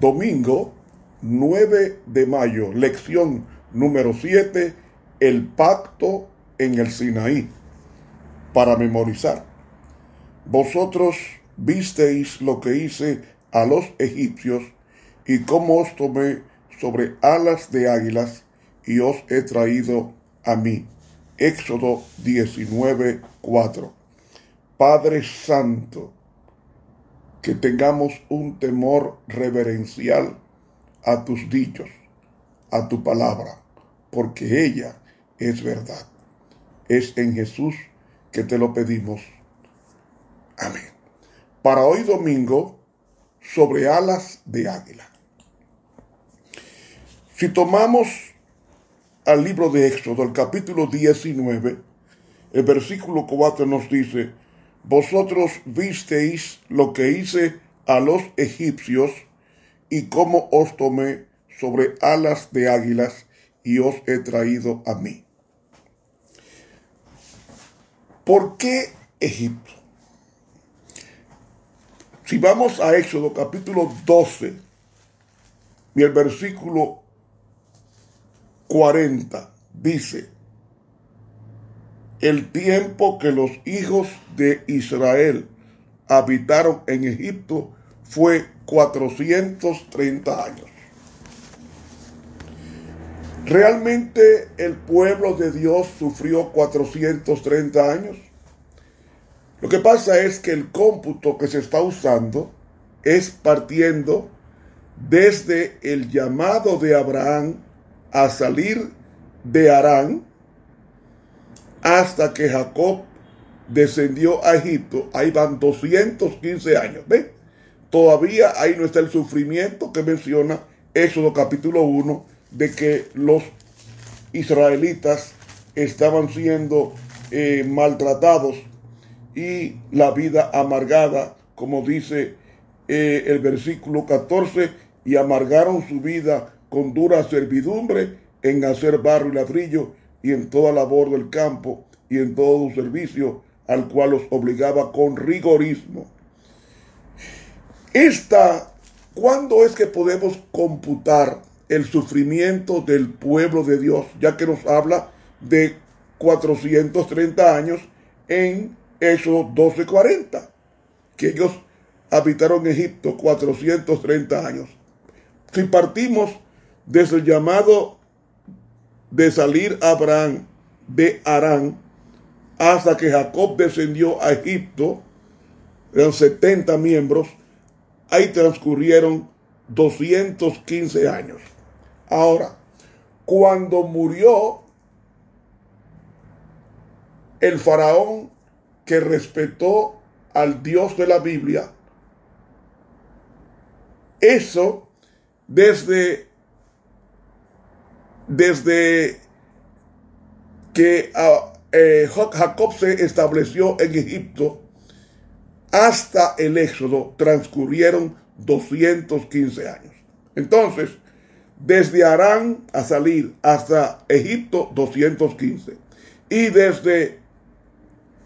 Domingo 9 de mayo, lección número 7, el pacto en el Sinaí, para memorizar. Vosotros visteis lo que hice a los egipcios y cómo os tomé sobre alas de águilas y os he traído a mí. Éxodo 19, 4. Padre Santo, que tengamos un temor reverencial a tus dichos, a tu palabra, porque ella es verdad. Es en Jesús que te lo pedimos. Amén. Para hoy domingo, sobre alas de águila. Si tomamos al libro de Éxodo, el capítulo 19, el versículo 4 nos dice, vosotros visteis lo que hice a los egipcios y cómo os tomé sobre alas de águilas y os he traído a mí. ¿Por qué Egipto? Si vamos a Éxodo capítulo 12 y el versículo 40 dice, el tiempo que los hijos de Israel habitaron en Egipto fue 430 años. ¿Realmente el pueblo de Dios sufrió 430 años? Lo que pasa es que el cómputo que se está usando es partiendo desde el llamado de Abraham a salir de Arán hasta que Jacob descendió a Egipto, ahí van 215 años. ¿Ven? Todavía ahí no está el sufrimiento que menciona Éxodo capítulo 1 de que los israelitas estaban siendo eh, maltratados y la vida amargada, como dice eh, el versículo 14, y amargaron su vida con dura servidumbre en hacer barro y ladrillo y en toda labor del campo y en todo servicio al cual los obligaba con rigorismo. Esta, ¿cuándo es que podemos computar el sufrimiento del pueblo de Dios? Ya que nos habla de 430 años en Éxodo 12:40, que ellos habitaron Egipto 430 años. Si partimos desde el llamado de salir Abraham de Arán hasta que Jacob descendió a Egipto, eran 70 miembros, ahí transcurrieron 215 años. Ahora, cuando murió el faraón que respetó al Dios de la Biblia, eso desde, desde que ah, eh, Jacob se estableció en Egipto hasta el éxodo transcurrieron 215 años. Entonces, desde Arán a salir hasta Egipto 215. Y desde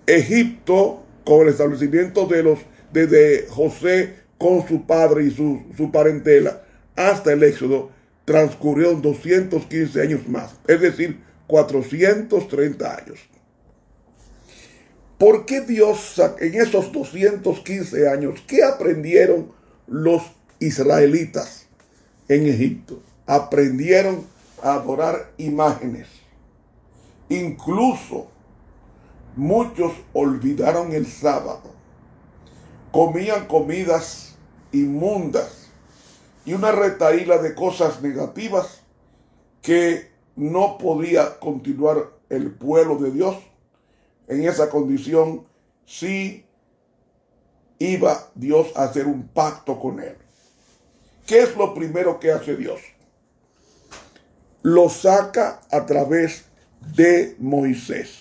Egipto, con el establecimiento de los, desde José con su padre y su, su parentela, hasta el Éxodo transcurrieron 215 años más, es decir, 430 años. ¿Por qué Dios en esos 215 años, qué aprendieron los israelitas en Egipto? Aprendieron a adorar imágenes. Incluso muchos olvidaron el sábado. Comían comidas inmundas y una retaíla de cosas negativas que no podía continuar el pueblo de Dios en esa condición si iba Dios a hacer un pacto con él. ¿Qué es lo primero que hace Dios? Lo saca a través de Moisés.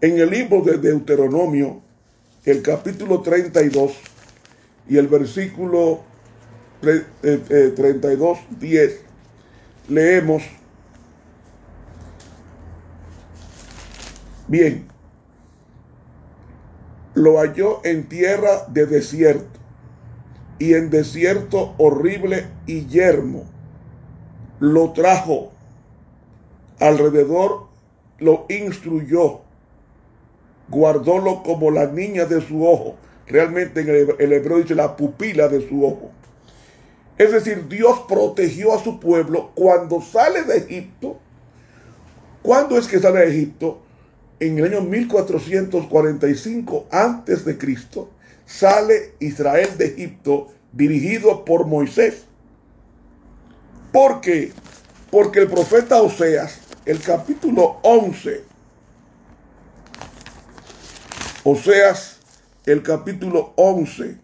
En el libro de Deuteronomio, el capítulo 32 y el versículo 32, 10, eh, eh, leemos, bien, lo halló en tierra de desierto y en desierto horrible y yermo. Lo trajo alrededor, lo instruyó, guardólo como la niña de su ojo. Realmente en el hebreo dice la pupila de su ojo. Es decir, Dios protegió a su pueblo cuando sale de Egipto. ¿Cuándo es que sale de Egipto? En el año 1445 antes de Cristo sale Israel de Egipto dirigido por Moisés. ¿Por qué? Porque el profeta Oseas, el capítulo 11, Oseas, el capítulo 11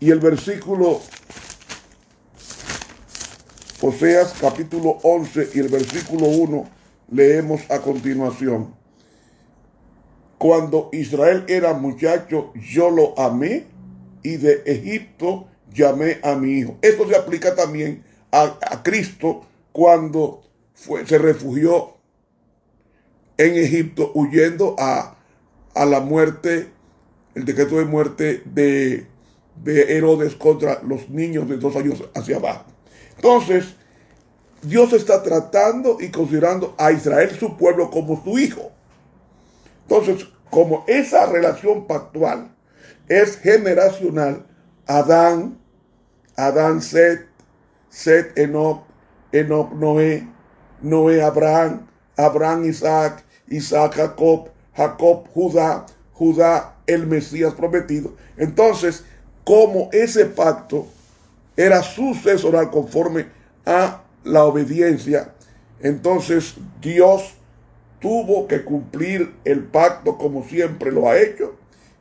y el versículo Oseas capítulo 11 y el versículo 1 leemos a continuación. Cuando Israel era muchacho, yo lo amé y de Egipto llamé a mi hijo. Esto se aplica también a, Cristo cuando fue, se refugió en Egipto huyendo a, a la muerte, el decreto de muerte de, de Herodes contra los niños de dos años hacia abajo. Entonces, Dios está tratando y considerando a Israel, su pueblo, como su hijo. Entonces, como esa relación pactual es generacional, Adán, Adán Set, Set Enoch, Enoch Noé, Noé Abraham, Abraham Isaac, Isaac Jacob, Jacob Judá, Judá el Mesías prometido. Entonces, como ese pacto era sucesoral conforme a la obediencia, entonces Dios tuvo que cumplir el pacto como siempre lo ha hecho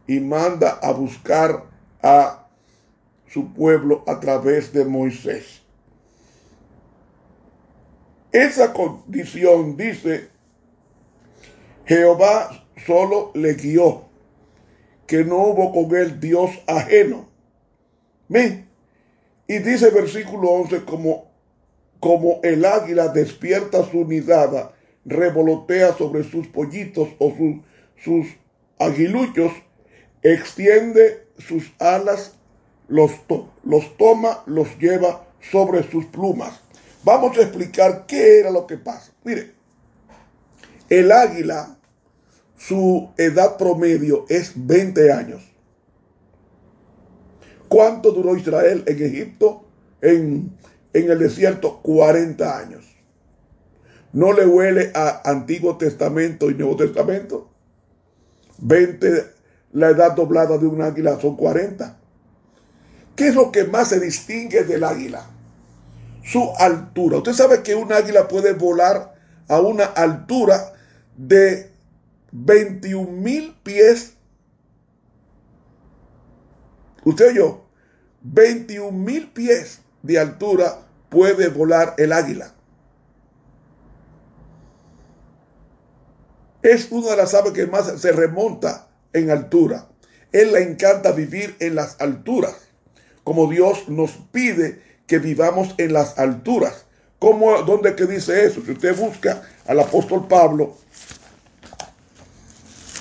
y manda a buscar a su pueblo a través de Moisés. Esa condición dice, Jehová solo le guió, que no hubo con él Dios ajeno. ¿Me? Y dice versículo 11, como, como el águila despierta su nidada, revolotea sobre sus pollitos o sus, sus aguiluchos, extiende sus alas, los, los toma, los lleva sobre sus plumas. Vamos a explicar qué era lo que pasa. Mire, el águila, su edad promedio es 20 años. ¿Cuánto duró Israel en Egipto? En, en el desierto, 40 años. ¿No le huele a Antiguo Testamento y Nuevo Testamento? 20, la edad doblada de un águila son 40. ¿Qué es lo que más se distingue del águila? Su altura. Usted sabe que un águila puede volar a una altura de 21 mil pies. Usted yo, 21 mil pies de altura puede volar el águila. Es una de las aves que más se remonta en altura. Él le encanta vivir en las alturas, como Dios nos pide que vivamos en las alturas. ¿Cómo, ¿Dónde que dice eso? Si usted busca al apóstol Pablo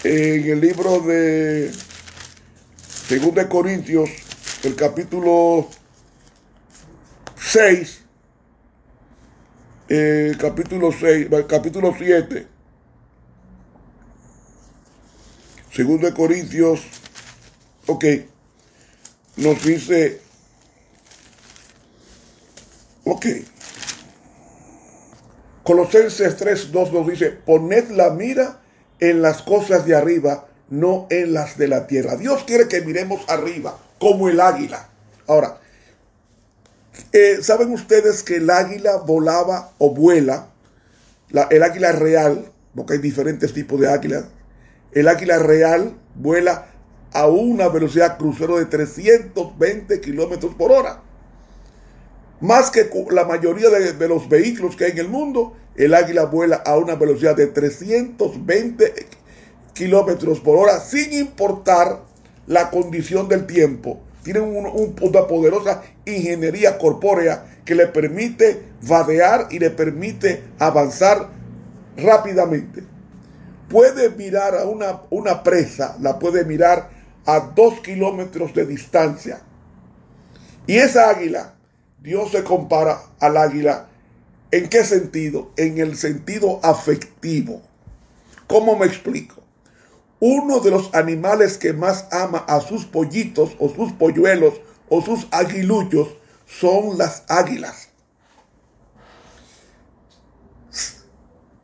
en el libro de 2 de Corintios, el capítulo 6, eh, capítulo 6, capítulo 7, Segundo de Corintios, ok, nos dice, ok, Colosenses 3, 2 nos dice, poned la mira en las cosas de arriba, no en las de la tierra. Dios quiere que miremos arriba, como el águila. Ahora, eh, ¿saben ustedes que el águila volaba o vuela? La, el águila real, porque hay diferentes tipos de águilas, el águila real vuela a una velocidad crucero de 320 kilómetros por hora. Más que la mayoría de, los vehículos que hay en el mundo, el águila vuela a una velocidad de 320 kilómetros por hora, sin importar la condición del tiempo. Tiene una poderosa ingeniería corpórea que le permite vadear y le permite avanzar rápidamente. puede mirar a una, una presa, la puede mirar a dos kilómetros de distancia. Y esa águila, Dios se compara al águila. ¿En qué sentido? En el sentido afectivo. ¿Cómo me explico? Uno de los animales que más ama a sus pollitos o sus polluelos o sus aguiluchos son las águilas.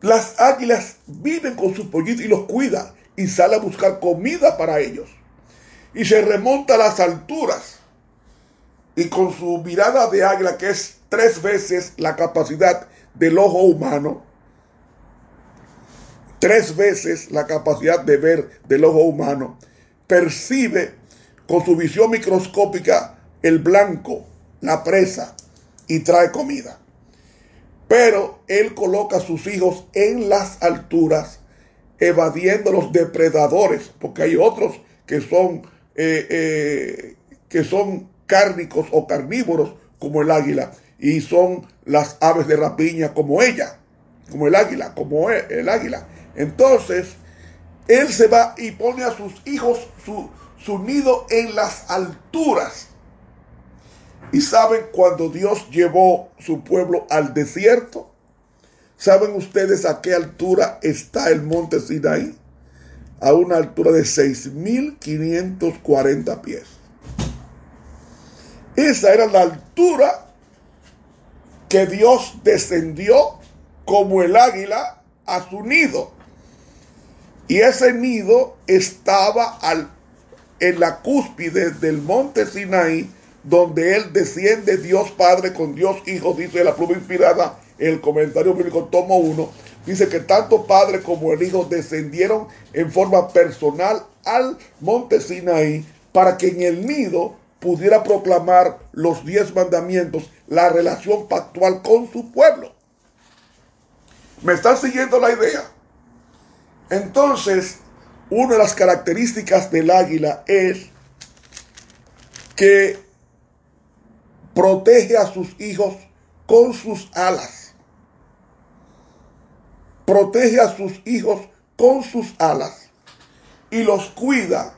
Las águilas viven con sus pollitos y los cuida y sale a buscar comida para ellos. Y se remonta a las alturas. Y con su mirada de águila, que es tres veces la capacidad del ojo humano, tres veces la capacidad de ver del ojo humano, percibe con su visión microscópica el blanco, la presa, y trae comida. Pero él coloca a sus hijos en las alturas, evadiendo los depredadores, porque hay otros que son, eh, eh, que son cárnicos o carnívoros, como el águila, y son las aves de rapiña como ella, como el águila, como el águila. Entonces, él se va y pone a sus hijos su, su nido en las alturas. Y saben cuando Dios llevó su pueblo al desierto, ¿saben ustedes a qué altura está el monte Sinaí? A una altura de 6.540 pies. Esa era la altura que Dios descendió como el águila a su nido. Y ese nido estaba en la cúspide del monte Sinaí, donde él desciende Dios Padre con Dios Hijo, dice la pluma inspirada el comentario bíblico tomo 1, dice que tanto Padre como el Hijo descendieron en forma personal al monte Sinaí para que en el nido pudiera proclamar los diez mandamientos, la relación pactual con su pueblo. ¿Me están siguiendo la idea? Entonces, una de las características del águila es que protege a sus hijos con sus alas. Protege a sus hijos con sus alas y los cuida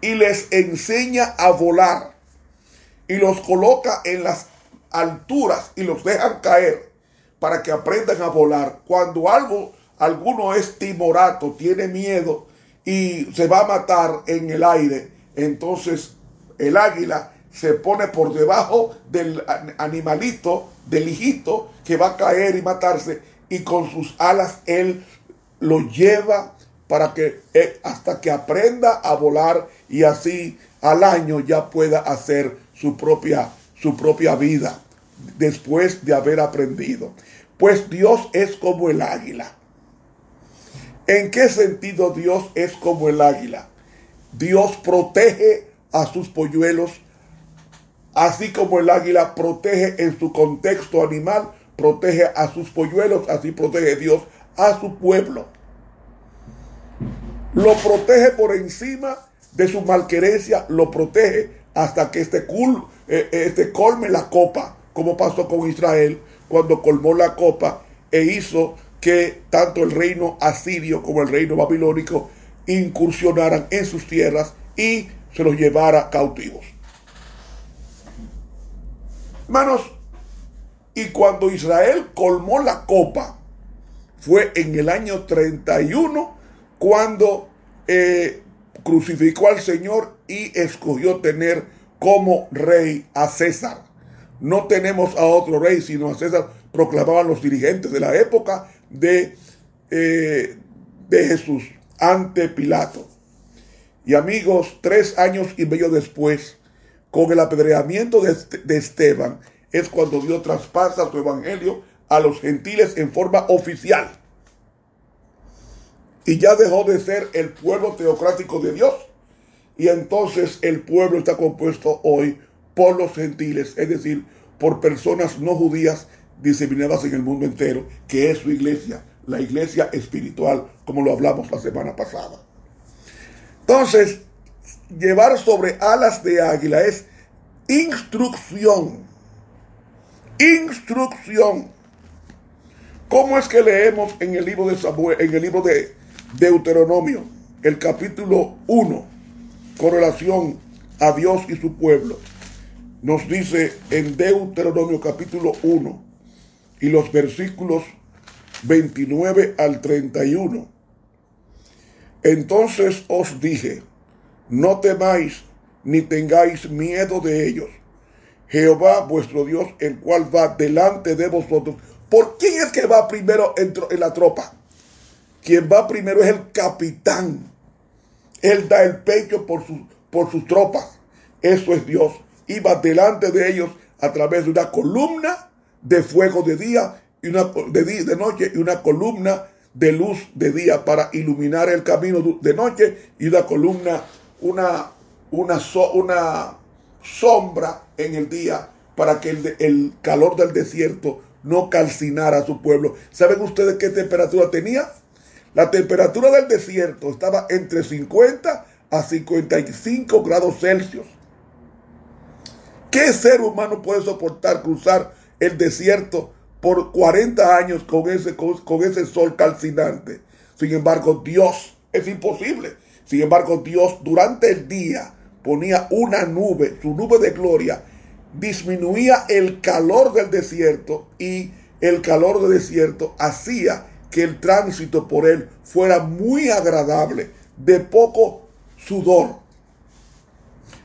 y les enseña a volar y los coloca en las alturas y los dejan caer para que aprendan a volar. Cuando algo, alguno es timorato, tiene miedo y se va a matar en el aire, entonces el águila se pone por debajo del animalito, del hijito que va a caer y matarse, y con sus alas él lo lleva para que eh, hasta que aprenda a volar y así al año ya pueda hacer su propia, su propia vida después de haber aprendido. Pues Dios es como el águila. ¿En qué sentido Dios es como el águila? Dios protege a sus polluelos Así como el águila protege en su contexto animal, protege a sus polluelos, así protege Dios a su pueblo. Lo protege por encima de su malquerencia, lo protege hasta que este, cul, eh, eh, este colme la copa, como pasó con Israel cuando colmó la copa e hizo que tanto el reino asirio como el reino babilónico incursionaran en sus tierras y se los llevara cautivos. Hermanos, y cuando Israel colmó la copa, fue en el año 31 cuando eh, crucificó al Señor y escogió tener como rey a César. No tenemos a otro rey, sino a César, proclamaban los dirigentes de la época de, eh, de Jesús ante Pilato. Y amigos, tres años y medio después, con el apedreamiento de, Esteban es cuando Dios traspasa su evangelio a los gentiles en forma oficial. Y ya dejó de ser el pueblo teocrático de Dios. Y entonces el pueblo está compuesto hoy por los gentiles, es decir, por personas no judías diseminadas en el mundo entero, que es su iglesia, la iglesia espiritual, como lo hablamos la semana pasada. Entonces, llevar sobre alas de águila es instrucción. Instrucción. ¿Cómo es que leemos en el libro de Samuel, en el libro de, Deuteronomio, el capítulo 1, con relación a Dios y su pueblo. Nos dice en Deuteronomio capítulo 1 y los versículos 29 al 31. Entonces os dije, no temáis ni tengáis miedo de ellos. Jehová vuestro Dios, el cual va delante de vosotros. ¿Por quién es que va primero en, la tropa? Quien va primero es el capitán. Él da el pecho por, su, por sus tropas. Eso es Dios. Y va delante de ellos a través de una columna de fuego de día y una de, de noche y una columna de luz de día para iluminar el camino de noche y una columna, una, una, una sombra en el día para que el, el calor del desierto no calcinara a su pueblo. ¿Saben ustedes qué temperatura tenía? La temperatura del desierto estaba entre 50 a 55 grados Celsius. ¿Qué ser humano puede soportar cruzar el desierto por 40 años con ese, con, ese sol calcinante. Sin embargo, Dios es imposible. Sin embargo, Dios durante el día ponía una nube, su nube de gloria, disminuía el calor del desierto y el calor del desierto hacía que el tránsito por él fuera muy agradable, de poco sudor.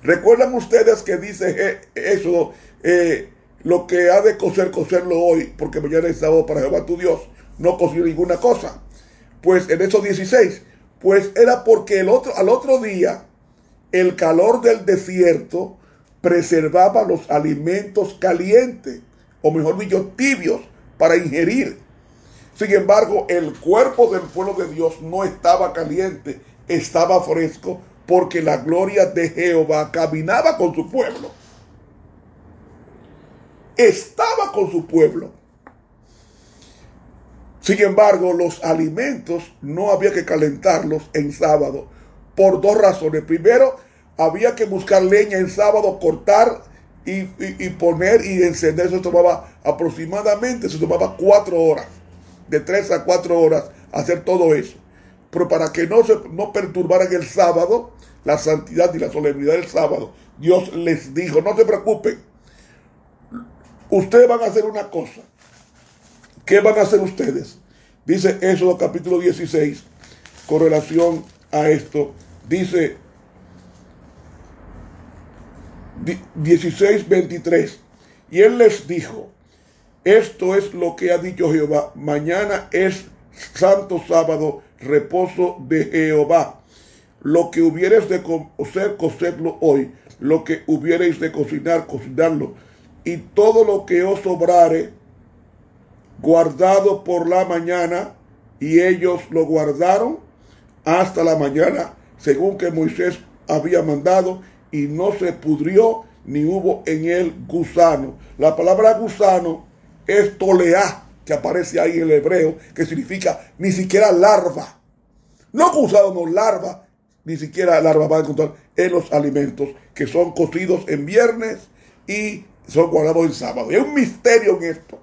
¿Recuerdan ustedes que dice eso? Eh, lo que ha de coser, coserlo hoy, porque mañana es sábado para Jehová tu Dios. No cosió ninguna cosa. Pues en esos 16, pues era porque el otro, al otro día el calor del desierto preservaba los alimentos calientes, o mejor dicho, tibios, para ingerir. Sin embargo, el cuerpo del pueblo de Dios no estaba caliente, estaba fresco, porque la gloria de Jehová caminaba con su pueblo estaba con su pueblo. Sin embargo, los alimentos no había que calentarlos en sábado por dos razones. Primero, había que buscar leña en sábado, cortar y, poner y encender. Eso tomaba aproximadamente, se tomaba cuatro horas, de tres a cuatro horas, hacer todo eso. Pero para que no se no perturbaran el sábado, la santidad y la solemnidad del sábado, Dios les dijo, no se preocupen, ustedes van a hacer una cosa. ¿Qué van a hacer ustedes? Dice Éxodo capítulo 16, con relación a esto, dice 16, 23. Y él les dijo, esto es lo que ha dicho Jehová, mañana es santo sábado, reposo de Jehová. Lo que hubierais de cocer, cocerlo hoy. Lo que hubierais de cocinar, cocinarlo y todo lo que os sobrare, guardado por la mañana, y ellos lo guardaron hasta la mañana, según que Moisés había mandado, y no se pudrió ni hubo en él gusano. La palabra gusano es toleá, que aparece ahí en el hebreo, que significa ni siquiera larva. No gusano, no larva, ni siquiera larva va a encontrar en los alimentos que son cocidos en viernes y son guardados el sábado. Y hay un misterio en esto.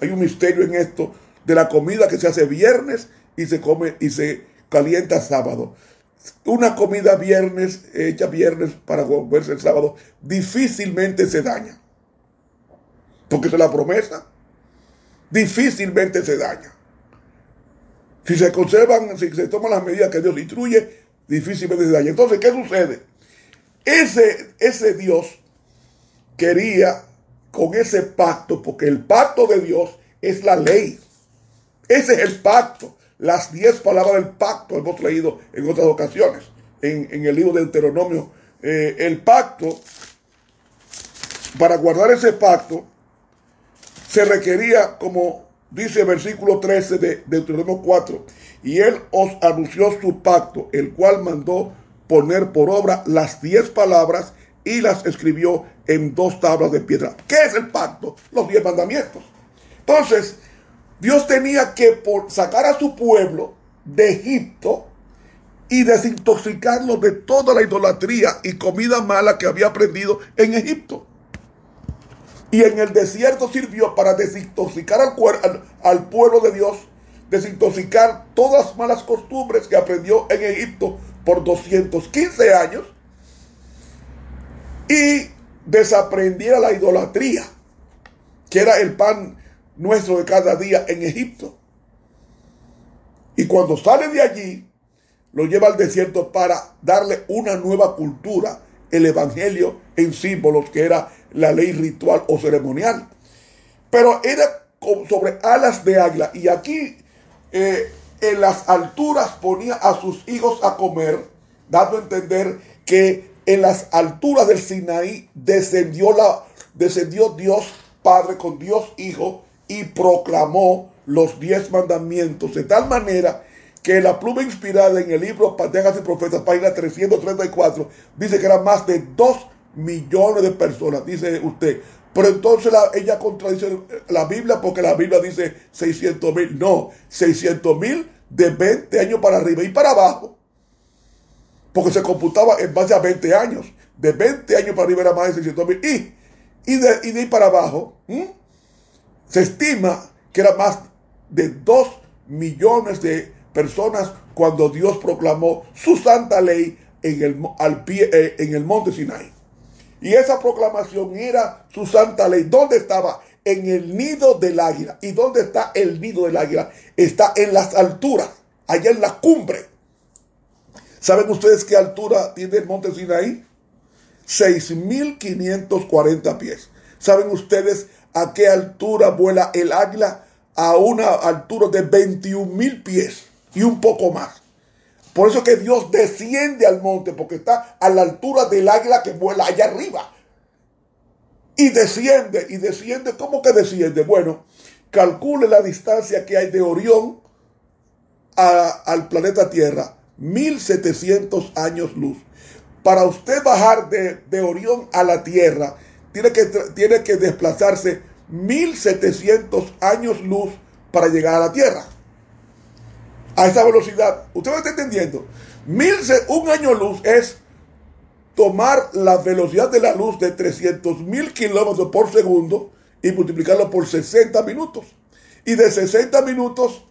Hay un misterio en esto de la comida que se hace viernes y se come y se calienta sábado. Una comida viernes, hecha viernes para comerse el sábado, difícilmente se daña. Porque es la promesa. Difícilmente se daña. Si se conservan, si se toman las medidas que Dios instruye, difícilmente se daña. Entonces, ¿qué sucede? Ese, ese Dios quería con ese pacto, porque el pacto de Dios es la ley. Ese es el pacto. Las diez palabras del pacto hemos leído en otras ocasiones, en, el libro de Deuteronomio. Eh, el pacto, para guardar ese pacto, se requería, como dice el versículo 13 de Deuteronomio 4, y él os anunció su pacto, el cual mandó poner por obra las diez palabras y las escribió en dos tablas de piedra. ¿Qué es el pacto? Los diez mandamientos. Entonces, Dios tenía que sacar a su pueblo de Egipto y desintoxicarlo de toda la idolatría y comida mala que había aprendido en Egipto. Y en el desierto sirvió para desintoxicar al, al pueblo de Dios desintoxicar todas las malas costumbres que aprendió en Egipto por 215 años y desaprendiera la idolatría, que era el pan nuestro de cada día en Egipto. Y cuando sale de allí, lo lleva al desierto para darle una nueva cultura, el evangelio en símbolos, que era la ley ritual o ceremonial. Pero era sobre alas de águila. Y aquí eh, en las alturas ponía a sus hijos a comer, dando a entender que en las alturas del Sinaí descendió, la, descendió Dios Padre con Dios Hijo y proclamó los diez mandamientos de tal manera que la pluma inspirada en el libro Pategas y Profetas, página 334, dice que eran más de dos millones de personas, dice usted. Pero entonces ella contradice la Biblia porque la Biblia dice 600 mil. No, 600 mil de 20 años para arriba y para abajo. Porque se computaba en base a 20 años. De 20 años para arriba era más de 600 mil. Y, y, de, y de ahí para abajo se estima que era más de 2 millones de personas cuando Dios proclamó su santa ley en el, al pie, eh, en el monte Sinai. Y esa proclamación era su santa ley. ¿Dónde estaba? En el nido del águila. ¿Y dónde está el nido del águila? Está en las alturas, allá en la cumbre. ¿Saben ustedes qué altura tiene el monte Sinaí? 6.540 pies. ¿Saben ustedes a qué altura vuela el águila? A una altura de 21.000 pies y un poco más. Por eso que Dios desciende al monte, porque está a la altura del águila que vuela allá arriba. Y desciende, y desciende, ¿cómo que desciende? Bueno, calcule la distancia que hay de Orión al planeta Tierra, 1700 años luz. Para usted bajar de, de Orión a la Tierra, tiene que, tiene que desplazarse 1700 años luz para llegar a la Tierra a esa velocidad. ¿Usted me está entendiendo? Mil, un año luz es tomar la velocidad de la luz de 300 mil kilómetros por segundo y multiplicarlo por 60 minutos. Y de 60 minutos,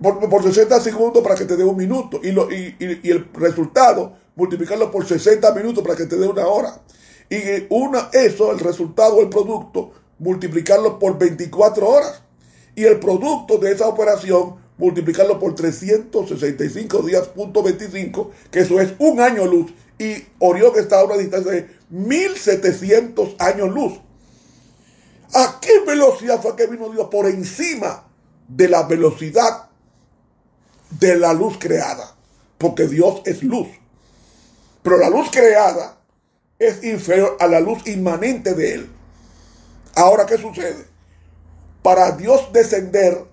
por, 60 segundos para que te dé un minuto. Y, lo, y, el resultado, multiplicarlo por 60 minutos para que te dé una hora. Y una, eso, el resultado, el producto, multiplicarlo por 24 horas. Y el producto de esa operación, multiplicarlo por 365 días, punto 25, que eso es un año luz. Y Orión está a una distancia de 1700 años luz. ¿A qué velocidad fue que vino Dios? Por encima de la velocidad de la luz creada. Porque Dios es luz. Pero la luz creada es inferior a la luz inmanente de Él. Ahora, ¿qué sucede? Para Dios descender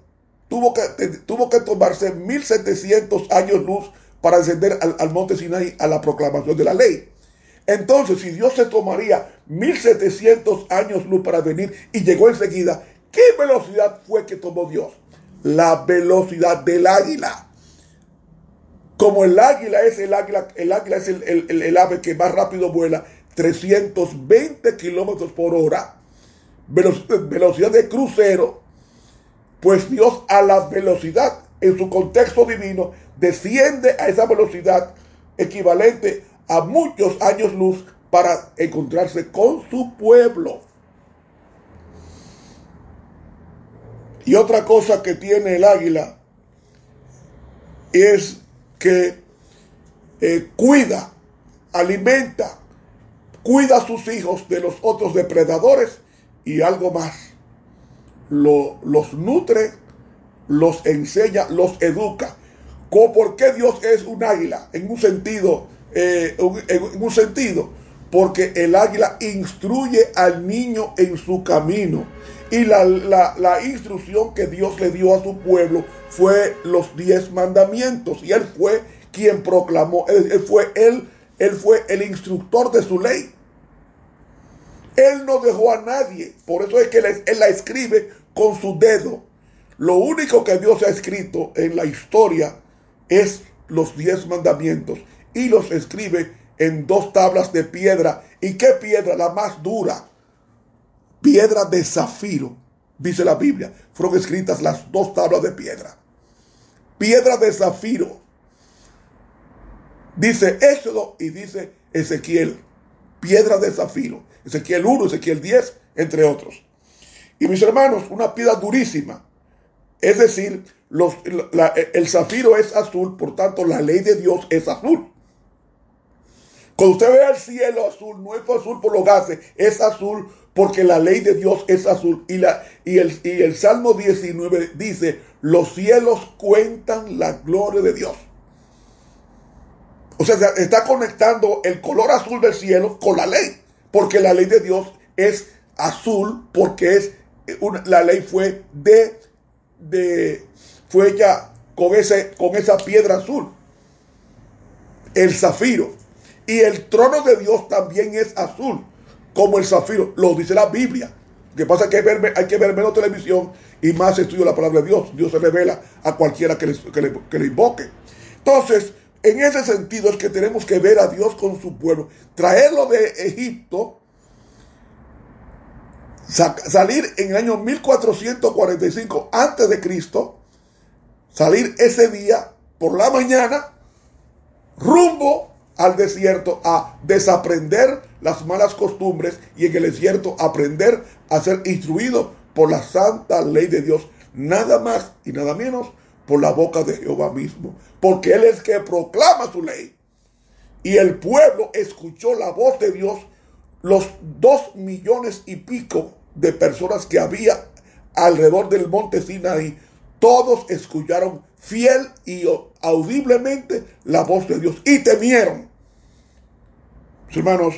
tuvo que, tuvo que tomarse 1700 años luz para descender al, monte Sinai a la proclamación de la ley. Entonces, si Dios se tomaría 1700 años luz para venir y llegó enseguida, ¿qué velocidad fue que tomó Dios? La velocidad del águila. Como el águila es el águila, el águila es el, ave que más rápido vuela, 320 kilómetros por hora, velocidad de crucero, pues Dios a la velocidad, en su contexto divino, desciende a esa velocidad equivalente a muchos años luz para encontrarse con su pueblo. Y otra cosa que tiene el águila es que eh, cuida, alimenta, cuida a sus hijos de los otros depredadores y algo más los nutre, los enseña, los educa. ¿Por qué Dios es un águila? En un sentido, eh, en un sentido, porque el águila instruye al niño en su camino. Y la, la, instrucción que Dios le dio a su pueblo fue los diez mandamientos. Y él fue quien proclamó, él, fue él, él fue el instructor de su ley. Él no dejó a nadie. Por eso es que él la escribe con su dedo. Lo único que Dios ha escrito en la historia es los diez mandamientos y los escribe en dos tablas de piedra. ¿Y qué piedra? La más dura. Piedra de zafiro. dice la Biblia, fueron escritas las dos tablas de piedra. Piedra de zafiro. Dice Éxodo y dice Ezequiel. Piedra de zafiro. Ezequiel 1, Ezequiel 10, entre otros. Y mis hermanos, una piedra durísima. Es decir, el zafiro es azul, por tanto la ley de Dios es azul. Cuando usted ve el cielo azul, no es azul por los gases, es azul porque la ley de Dios es azul. Y, la, y, el, y el Salmo 19 dice, los cielos cuentan la gloria de Dios. O sea, está conectando el color azul del cielo con la ley, porque la ley de Dios es azul, porque es la ley fue de, de fue ya con, ese, con esa piedra azul, el zafiro. Y el trono de Dios también es azul, como el zafiro. Lo dice la Biblia. Lo que pasa es que hay que, ver, menos televisión y más estudio la palabra de Dios. Dios se revela a cualquiera que le, que le, invoque. Entonces, en ese sentido es que tenemos que ver a Dios con su pueblo. Traerlo de Egipto salir en el año 1445 antes de Cristo, salir ese día por la mañana rumbo al desierto a desaprender las malas costumbres y en el desierto aprender a ser instruido por la santa ley de Dios, nada más y nada menos por la boca de Jehová mismo, porque Él es que proclama su ley. Y el pueblo escuchó la voz de Dios, los dos millones y pico de personas que había alrededor del monte Sinaí, todos escucharon fiel y audiblemente la voz de Dios y temieron hermanos,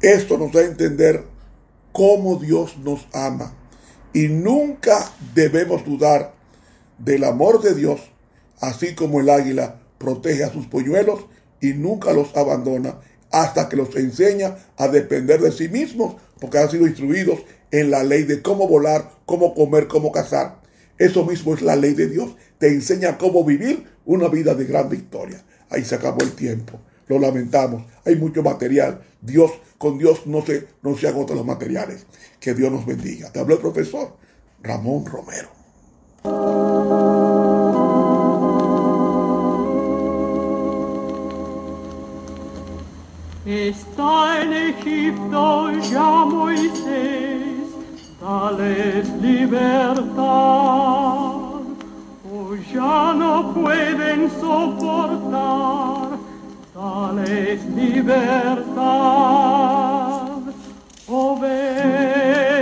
esto nos da a entender cómo Dios nos ama. Y nunca debemos dudar del amor de Dios, así como el águila protege a sus polluelos y nunca los abandona hasta que los enseña a depender de sí mismos, porque han sido instruidos en la ley de cómo volar, cómo comer, cómo cazar. Eso mismo es la ley de Dios. Te enseña cómo vivir una vida de gran victoria. Ahí se acabó el tiempo lo lamentamos. Hay mucho material. Dios, con Dios no se, no se agotan los materiales. Que Dios nos bendiga. Te habló el profesor Ramón Romero. Está en Egipto ya Moisés, dales libertad, o ya no pueden soportar Tales libertas, ove